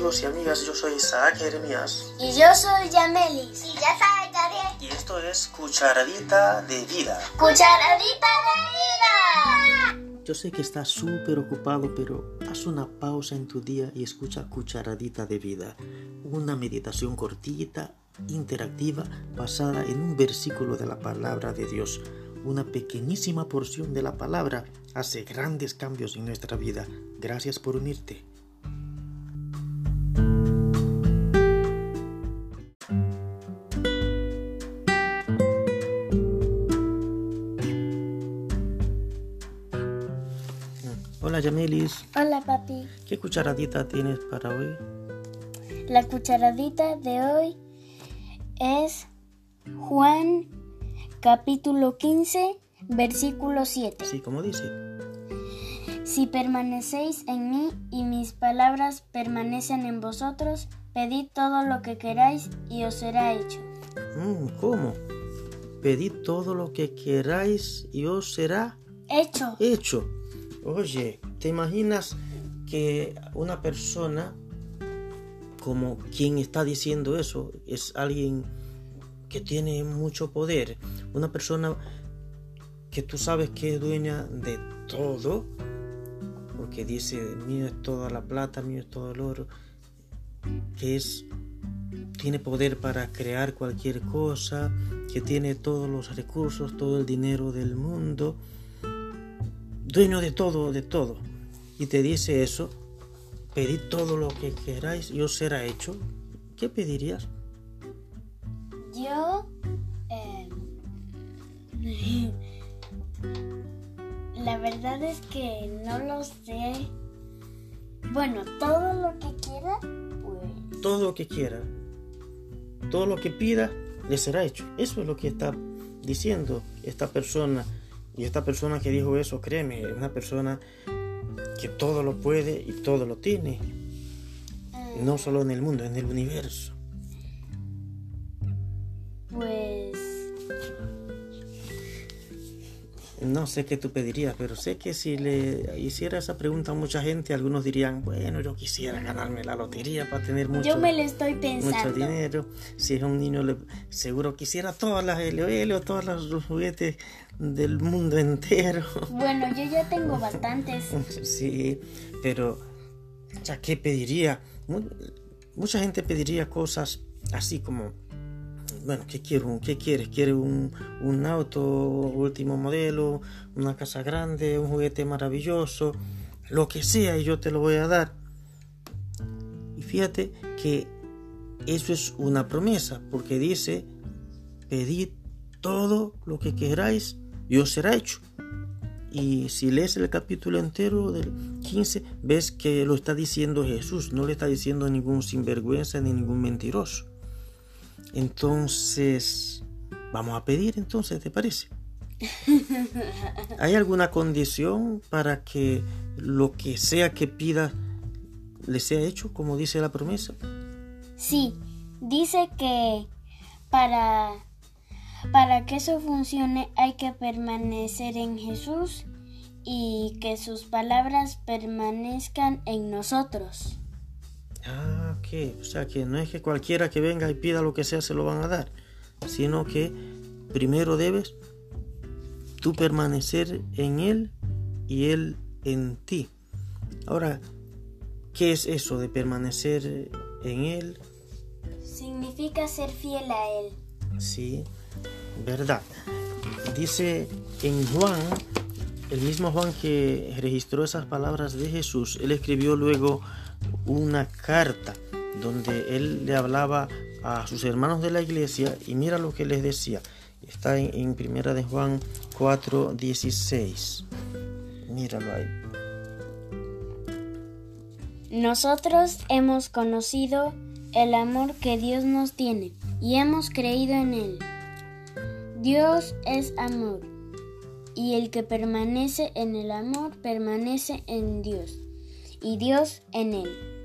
amigos y amigas, yo soy Isaac Jeremías Y yo soy Yamelis. Y ya sabes, Gabriel. y esto es Cucharadita de Vida. Cucharadita de vida. Yo sé que estás súper ocupado, pero haz una pausa en tu día y escucha Cucharadita de Vida, una meditación cortita, interactiva, basada en un versículo de la palabra de Dios. Una pequeñísima porción de la palabra hace grandes cambios en nuestra vida. Gracias por unirte. Hola Yamelis, Hola papi. ¿qué cucharadita tienes para hoy? La cucharadita de hoy es Juan capítulo 15 versículo 7. Sí, como dice. Si permanecéis en mí y mis palabras permanecen en vosotros, pedid todo lo que queráis y os será hecho. Mm, ¿Cómo? Pedid todo lo que queráis y os será Hecho. hecho. Oye, ¿te imaginas que una persona como quien está diciendo eso es alguien que tiene mucho poder? Una persona que tú sabes que es dueña de todo, porque dice, mío es toda la plata, mío es todo el oro, que es tiene poder para crear cualquier cosa, que tiene todos los recursos, todo el dinero del mundo, dueño de todo, de todo. Y te dice eso, pedid todo lo que queráis y os será hecho. ¿Qué pedirías? Yo... eh, la verdad es que no lo sé. Bueno, todo lo que quiera, pues... Todo lo que quiera, todo lo que pida, le será hecho. Eso es lo que está diciendo esta persona. Y esta persona que dijo eso, créeme, es una persona que todo lo puede y todo lo tiene. No solo en el mundo, en el universo. Pues... No sé qué tú pedirías, pero sé que si le hiciera esa pregunta a mucha gente, algunos dirían, bueno, yo quisiera ganarme la lotería para tener mucho, Yo me lo estoy mucho pensando. dinero. Si es un niño, le- seguro quisiera todas las LOL o todos los juguetes del mundo entero. Bueno, yo ya tengo bastantes. Sí, pero ya qué pediría. Mu- Mucha gente pediría cosas así como, bueno, ¿qué quieres? ¿Quieres un, un auto último modelo, una casa grande, un juguete maravilloso? Lo que sea y yo te lo voy a dar. Y fíjate que eso es una promesa, porque dice, pedid todo lo que queráis y os será hecho. Y si lees el capítulo entero del 15, ves que lo está diciendo Jesús, no le está diciendo ningún sinvergüenza ni ningún mentiroso. Entonces, vamos a pedir entonces, ¿te parece? ¿Hay alguna condición para que lo que sea que pida le sea hecho, como dice la promesa? Sí, dice que para, para que eso funcione hay que permanecer en Jesús y que sus palabras permanezcan en nosotros. O sea que no es que cualquiera que venga y pida lo que sea se lo van a dar, sino que primero debes tú permanecer en Él y Él en ti. Ahora, ¿qué es eso de permanecer en Él? Significa ser fiel a Él. Sí, verdad. Dice en Juan, el mismo Juan que registró esas palabras de Jesús, él escribió luego una carta donde él le hablaba a sus hermanos de la iglesia y mira lo que les decía. Está en, en primera de Juan 4, 16. Míralo ahí. Nosotros hemos conocido el amor que Dios nos tiene y hemos creído en Él. Dios es amor y el que permanece en el amor permanece en Dios y Dios en Él.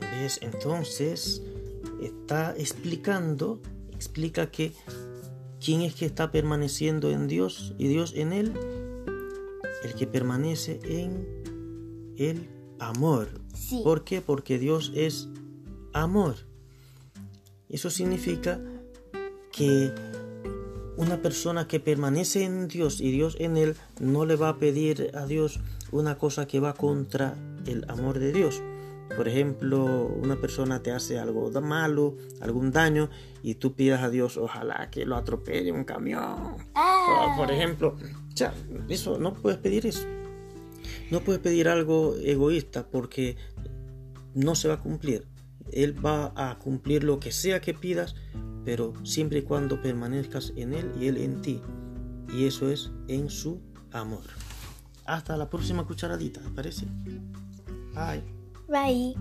¿Ves? Entonces está explicando, explica que quién es que está permaneciendo en Dios y Dios en él, el que permanece en el amor. Sí. ¿Por qué? Porque Dios es amor. Eso significa que una persona que permanece en Dios y Dios en él no le va a pedir a Dios una cosa que va contra el amor de Dios. Por ejemplo, una persona te hace algo malo, algún daño, y tú pidas a Dios, ojalá que lo atropelle un camión. Ah. Por ejemplo, ya, eso no puedes pedir eso. No puedes pedir algo egoísta porque no se va a cumplir. Él va a cumplir lo que sea que pidas, pero siempre y cuando permanezcas en Él y Él en ti. Y eso es en su amor. Hasta la próxima cucharadita, ¿parece? Bye. Bye.